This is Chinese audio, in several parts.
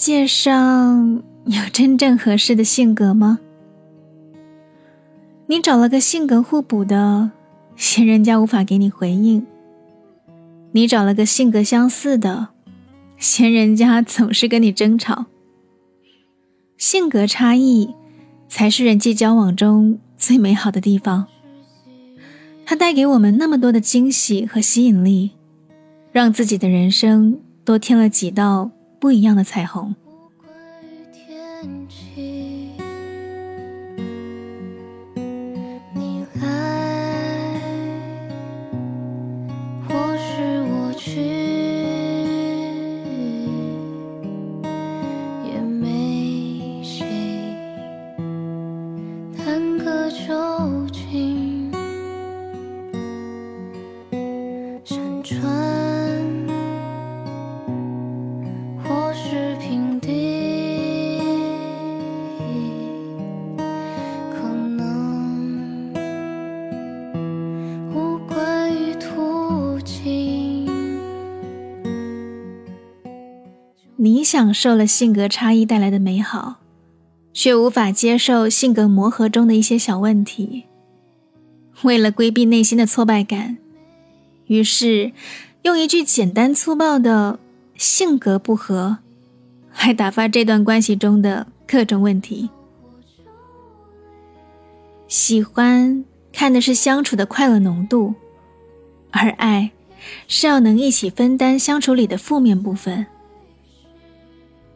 界上有真正合适的性格吗？你找了个性格互补的，嫌人家无法给你回应；你找了个性格相似的，嫌人家总是跟你争吵。性格差异才是人际交往中最美好的地方，它带给我们那么多的惊喜和吸引力，让自己的人生多添了几道。不一样的彩虹。享受了性格差异带来的美好，却无法接受性格磨合中的一些小问题。为了规避内心的挫败感，于是用一句简单粗暴的“性格不合”来打发这段关系中的各种问题。喜欢看的是相处的快乐浓度，而爱是要能一起分担相处里的负面部分。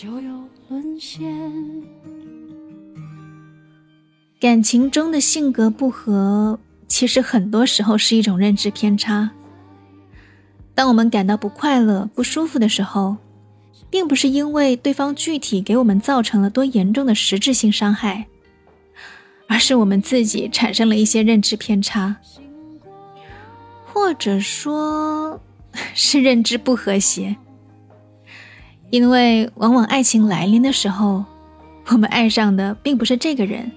就有沦陷。感情中的性格不合，其实很多时候是一种认知偏差。当我们感到不快乐、不舒服的时候，并不是因为对方具体给我们造成了多严重的实质性伤害，而是我们自己产生了一些认知偏差，或者说。是认知不和谐，因为往往爱情来临的时候，我们爱上的并不是这个人，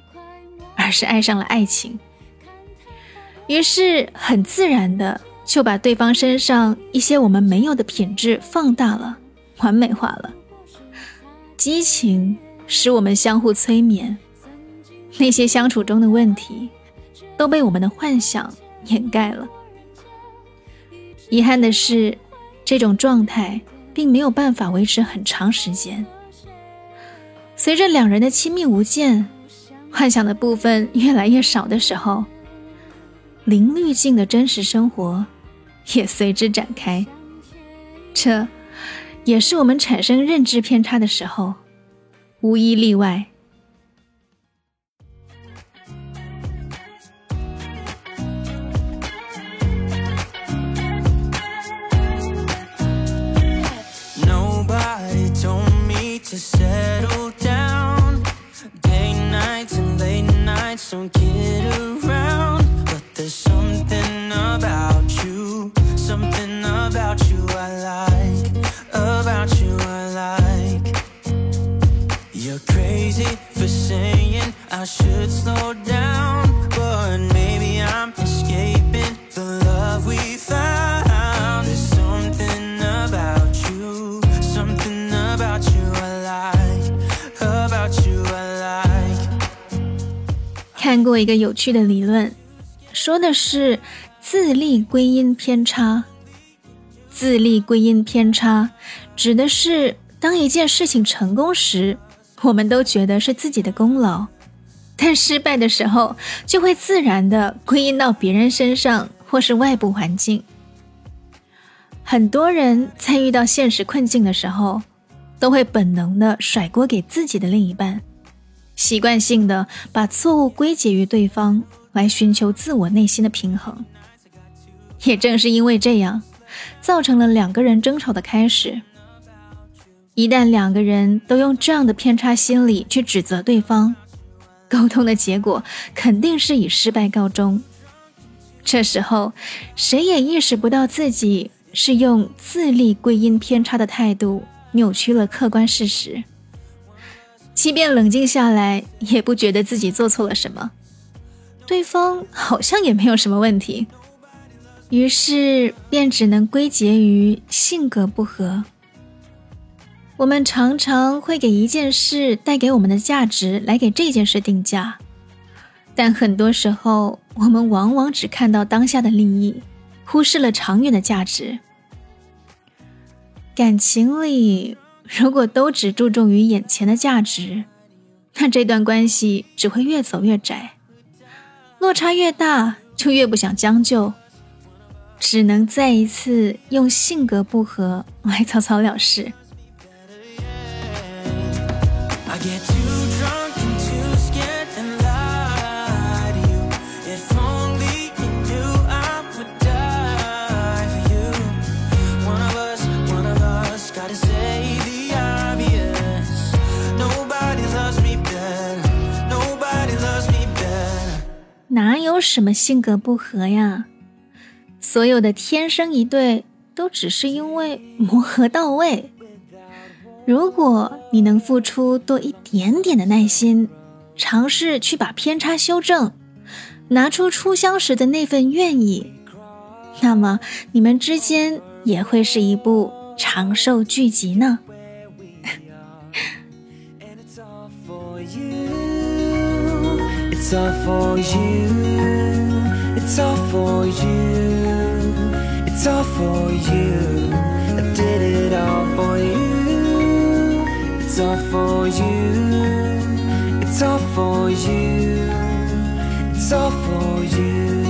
而是爱上了爱情，于是很自然的就把对方身上一些我们没有的品质放大了、完美化了。激情使我们相互催眠，那些相处中的问题都被我们的幻想掩盖了。遗憾的是，这种状态并没有办法维持很长时间。随着两人的亲密无间，幻想的部分越来越少的时候，零滤镜的真实生活也随之展开。这，也是我们产生认知偏差的时候，无一例外。过一个有趣的理论，说的是自立归因偏差。自立归因偏差指的是当一件事情成功时，我们都觉得是自己的功劳；但失败的时候，就会自然的归因到别人身上或是外部环境。很多人在遇到现实困境的时候，都会本能的甩锅给自己的另一半。习惯性的把错误归结于对方，来寻求自我内心的平衡。也正是因为这样，造成了两个人争吵的开始。一旦两个人都用这样的偏差心理去指责对方，沟通的结果肯定是以失败告终。这时候，谁也意识不到自己是用自立归因偏差的态度扭曲了客观事实。即便冷静下来，也不觉得自己做错了什么，对方好像也没有什么问题，于是便只能归结于性格不合。我们常常会给一件事带给我们的价值来给这件事定价，但很多时候，我们往往只看到当下的利益，忽视了长远的价值。感情里。如果都只注重于眼前的价值，那这段关系只会越走越窄，落差越大，就越不想将就，只能再一次用性格不合来草草了事。哪有什么性格不合呀？所有的天生一对，都只是因为磨合到位。如果你能付出多一点点的耐心，尝试去把偏差修正，拿出初相识的那份愿意，那么你们之间也会是一部长寿剧集呢。It's all for you. It's all for you. It's all for you. I did it all for you. It's all for you. It's all for you. It's all for you.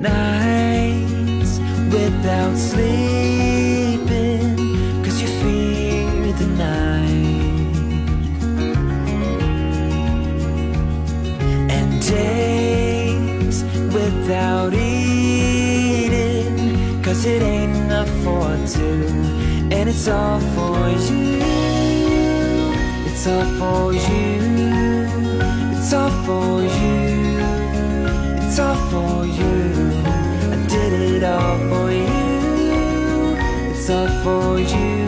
Nights without sleep. It's all for you. It's all for you. It's all for you. It's all for you. I did it all for you. It's all for you.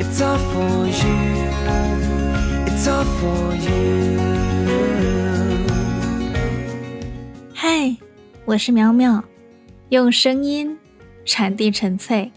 It's all for you. It's all for you. 嗨，我是苗苗， 用声音传递纯粹。